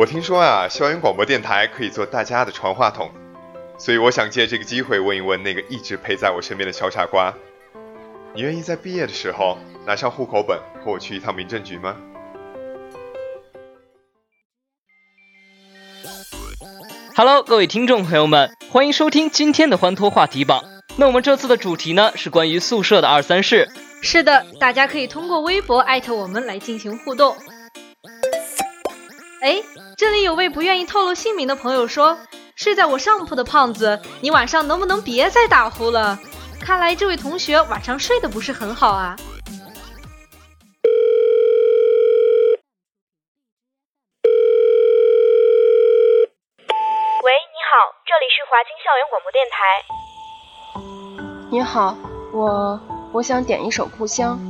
我听说啊，校园广播电台可以做大家的传话筒，所以我想借这个机会问一问那个一直陪在我身边的小傻瓜：你愿意在毕业的时候拿上户口本和我去一趟民政局吗？Hello，各位听众朋友们，欢迎收听今天的欢脱话题榜。那我们这次的主题呢是关于宿舍的二三事。是的，大家可以通过微博艾特我们来进行互动。哎。这里有位不愿意透露姓名的朋友说：“睡在我上铺的胖子，你晚上能不能别再打呼了？看来这位同学晚上睡得不是很好啊。”喂，你好，这里是华清校园广播电台。你好，我我想点一首《故乡》。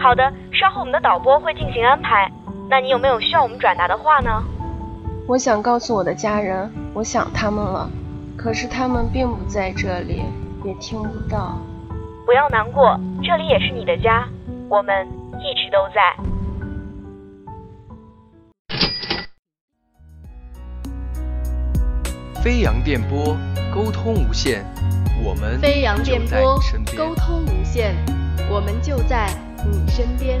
好的，稍后我们的导播会进行安排。那你有没有需要我们转达的话呢？我想告诉我的家人，我想他们了，可是他们并不在这里，也听不到。不要难过，这里也是你的家，我们一直都在。飞扬电波，沟通无限，我们飞扬电波，沟通无限，我们就在你身边。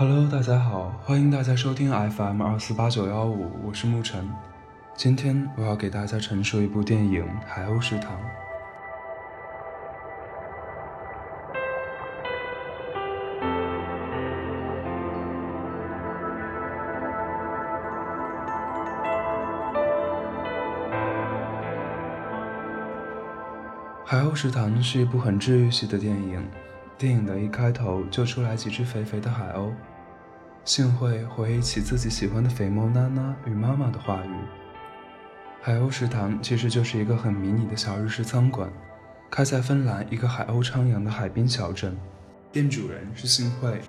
Hello，大家好，欢迎大家收听 FM 二四八九幺五，我是沐晨。今天我要给大家陈述一部电影《海鸥食堂》。《海鸥食堂》是一部很治愈系的电影。电影的一开头就出来几只肥肥的海鸥。幸会回忆起自己喜欢的肥猫娜娜与妈妈的话语。海鸥食堂其实就是一个很迷你的小日式餐馆，开在芬兰一个海鸥徜徉的海滨小镇。店主人是幸会。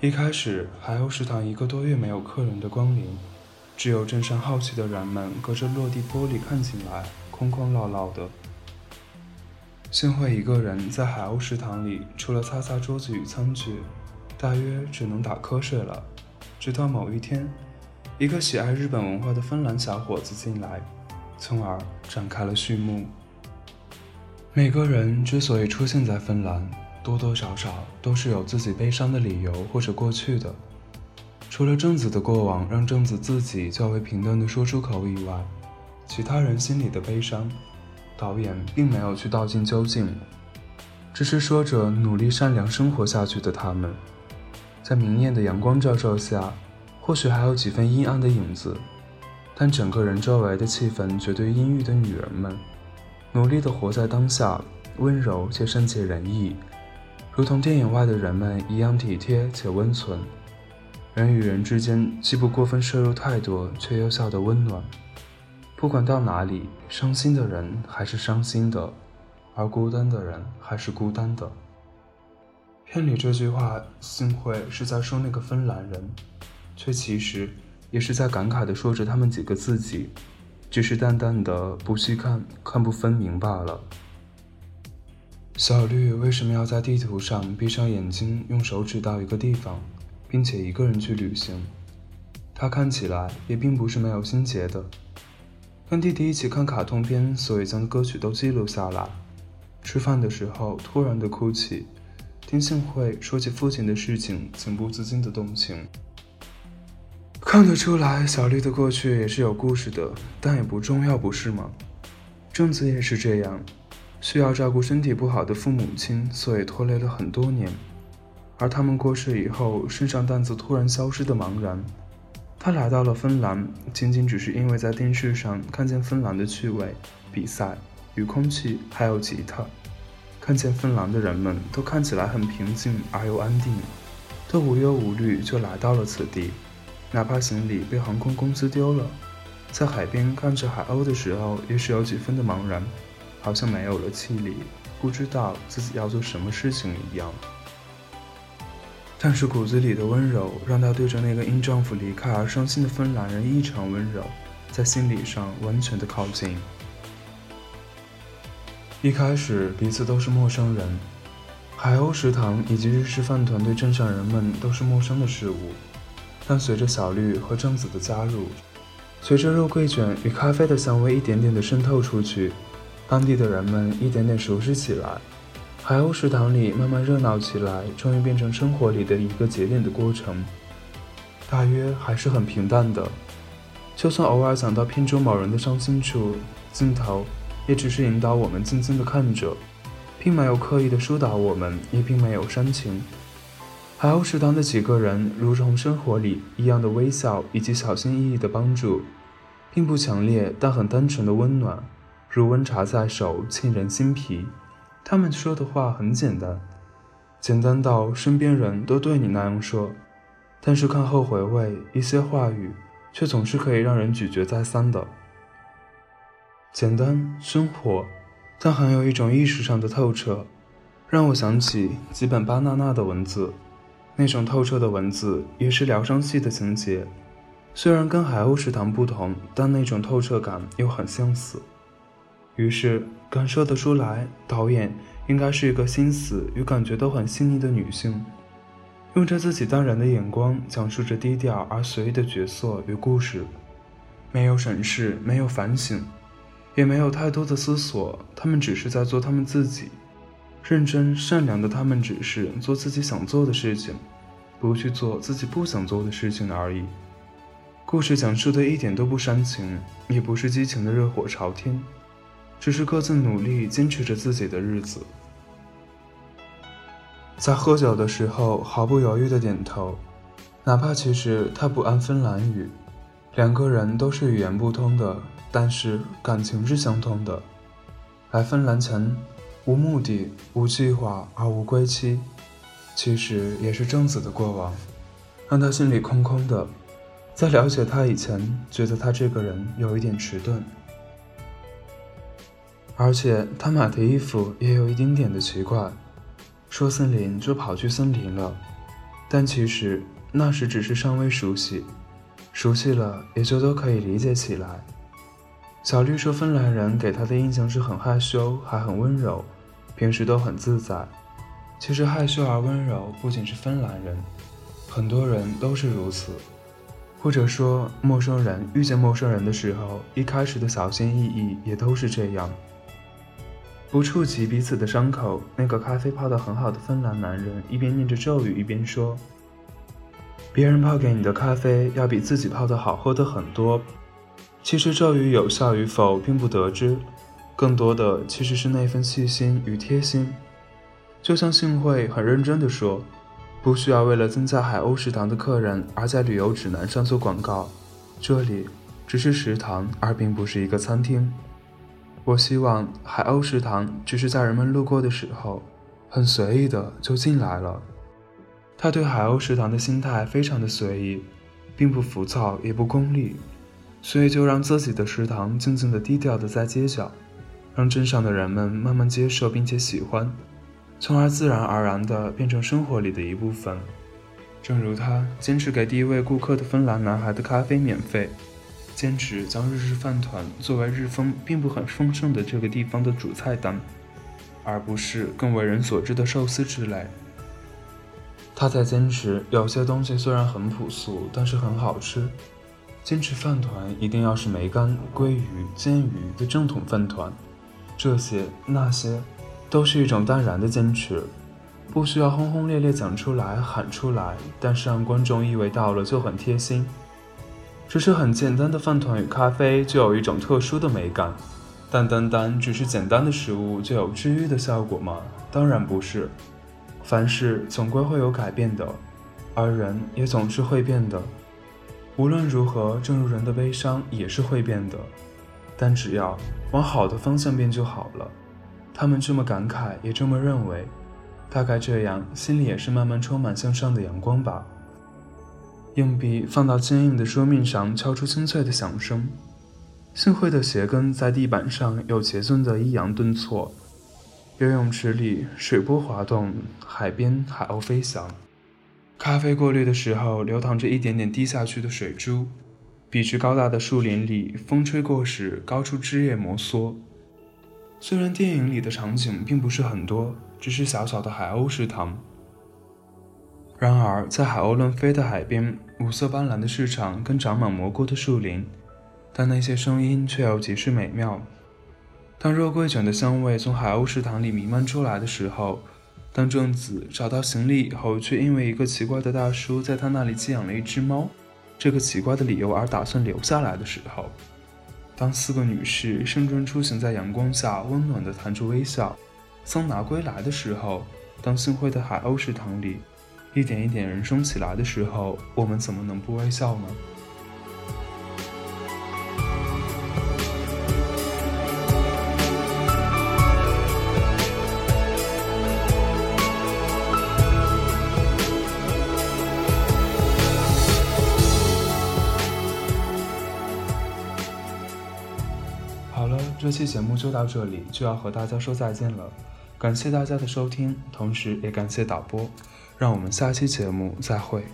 一开始，海鸥食堂一个多月没有客人的光临，只有镇上好奇的人们隔着落地玻璃看进来，空空落落的。幸会一个人在海鸥食堂里，除了擦擦桌子与餐具，大约只能打瞌睡了。直到某一天，一个喜爱日本文化的芬兰小伙子进来，从而展开了序幕。每个人之所以出现在芬兰，多多少少都是有自己悲伤的理由或者过去的。除了正子的过往让正子自己较为平淡的说出口以外，其他人心里的悲伤。导演并没有去道尽究竟，只是说着努力善良生活下去的他们，在明艳的阳光照射下，或许还有几分阴暗的影子，但整个人周围的气氛绝对阴郁的女人们，努力的活在当下，温柔且善解人意，如同电影外的人们一样体贴且温存，人与人之间既不过分摄入太多，却又笑得温暖。不管到哪里，伤心的人还是伤心的，而孤单的人还是孤单的。片里这句话，幸会是在说那个芬兰人，却其实也是在感慨地说着他们几个自己，只是淡淡的不细看，看不分明罢了。小绿为什么要在地图上闭上眼睛，用手指到一个地方，并且一个人去旅行？他看起来也并不是没有心结的。跟弟弟一起看卡通片，所以将歌曲都记录下来。吃饭的时候突然的哭泣，听幸会说起父亲的事情，情不自禁的动情。看得出来，小丽的过去也是有故事的，但也不重要，不是吗？正子也是这样，需要照顾身体不好的父母亲，所以拖累了很多年。而他们过世以后，身上担子突然消失的茫然。他来到了芬兰，仅仅只是因为在电视上看见芬兰的趣味、比赛与空气，还有吉他，看见芬兰的人们都看起来很平静而又安定，都无忧无虑就来到了此地，哪怕行李被航空公司丢了，在海边看着海鸥的时候，也是有几分的茫然，好像没有了气力，不知道自己要做什么事情一样。但是骨子里的温柔，让她对着那个因丈夫离开而伤心的芬兰人异常温柔，在心理上完全的靠近。一开始彼此都是陌生人，海鸥食堂以及日式饭团对镇上人们都是陌生的事物。但随着小绿和正子的加入，随着肉桂卷与咖啡的香味一点点的渗透出去，当地的人们一点点熟悉起来。海鸥食堂里慢慢热闹起来，终于变成生活里的一个节点的过程。大约还是很平淡的，就算偶尔想到片中某人的伤心处，镜头也只是引导我们静静的看着，并没有刻意的疏导我们，也并没有煽情。海鸥食堂的几个人，如同生活里一样的微笑以及小心翼翼的帮助，并不强烈，但很单纯的温暖，如温茶在手，沁人心脾。他们说的话很简单，简单到身边人都对你那样说，但是看后回味，一些话语却总是可以让人咀嚼再三的。简单生活，但含有一种意识上的透彻，让我想起几本巴娜娜的文字，那种透彻的文字也是疗伤系的情节，虽然跟海鸥食堂不同，但那种透彻感又很相似。于是感受得出来，导演应该是一个心思与感觉都很细腻的女性，用着自己淡然的眼光讲述着低调而随意的角色与故事，没有审视，没有反省，也没有太多的思索，他们只是在做他们自己，认真善良的他们只是做自己想做的事情，不去做自己不想做的事情而已。故事讲述的一点都不煽情，也不是激情的热火朝天。只是各自努力，坚持着自己的日子。在喝酒的时候，毫不犹豫的点头，哪怕其实他不谙芬兰语。两个人都是语言不通的，但是感情是相通的。来芬兰前，无目的、无计划而无归期，其实也是正子的过往，让他心里空空的。在了解他以前，觉得他这个人有一点迟钝。而且他买的衣服也有一丁点的奇怪，说森林就跑去森林了，但其实那时只是尚未熟悉，熟悉了也就都可以理解起来。小绿说芬兰人给他的印象是很害羞，还很温柔，平时都很自在。其实害羞而温柔不仅是芬兰人，很多人都是如此，或者说陌生人遇见陌生人的时候，一开始的小心翼翼也都是这样。不触及彼此的伤口。那个咖啡泡得很好的芬兰男人一边念着咒语，一边说：“别人泡给你的咖啡要比自己泡的好喝的很多。其实咒语有效与否并不得知，更多的其实是那份细心与贴心。就像幸会很认真地说，不需要为了增加海鸥食堂的客人而在旅游指南上做广告。这里只是食堂，而并不是一个餐厅。”我希望海鸥食堂只是在人们路过的时候，很随意的就进来了。他对海鸥食堂的心态非常的随意，并不浮躁也不功利，所以就让自己的食堂静静的低调的在街角，让镇上的人们慢慢接受并且喜欢，从而自然而然的变成生活里的一部分。正如他坚持给第一位顾客的芬兰男孩的咖啡免费。坚持将日式饭团作为日风并不很丰盛的这个地方的主菜单，而不是更为人所知的寿司之类。他在坚持有些东西虽然很朴素，但是很好吃。坚持饭团一定要是梅干、鲑鱼、煎鱼的正统饭团。这些那些，都是一种淡然的坚持，不需要轰轰烈烈讲出来、喊出来，但是让观众意味到了就很贴心。只是很简单的饭团与咖啡，就有一种特殊的美感。但单单只是简单的食物就有治愈的效果吗？当然不是。凡事总归会有改变的，而人也总是会变的。无论如何，正如人的悲伤也是会变的，但只要往好的方向变就好了。他们这么感慨，也这么认为，大概这样，心里也是慢慢充满向上的阳光吧。硬币放到坚硬的桌面上，敲出清脆的响声。幸会的鞋跟在地板上有节奏的抑扬顿挫。游泳池里水波滑动，海边海鸥飞翔。咖啡过滤的时候，流淌着一点点滴下去的水珠。笔直高大的树林里，风吹过时，高处枝叶摩挲。虽然电影里的场景并不是很多，只是小小的海鸥食堂。然而，在海鸥乱飞的海边，五色斑斓的市场跟长满蘑菇的树林，但那些声音却又极是美妙。当肉桂卷的香味从海鸥食堂里弥漫出来的时候，当正子找到行李以后，却因为一个奇怪的大叔在他那里寄养了一只猫，这个奇怪的理由而打算留下来的时候，当四个女士盛装出行在阳光下，温暖地谈着微笑，桑拿归来的时候，当幸会的海鸥食堂里一点一点人生起来的时候，我们怎么能不微笑呢？好了这期节目就到这里，就要和大家说再见了。感谢大家的收听，同时也感谢导播。让我们下期节目再会。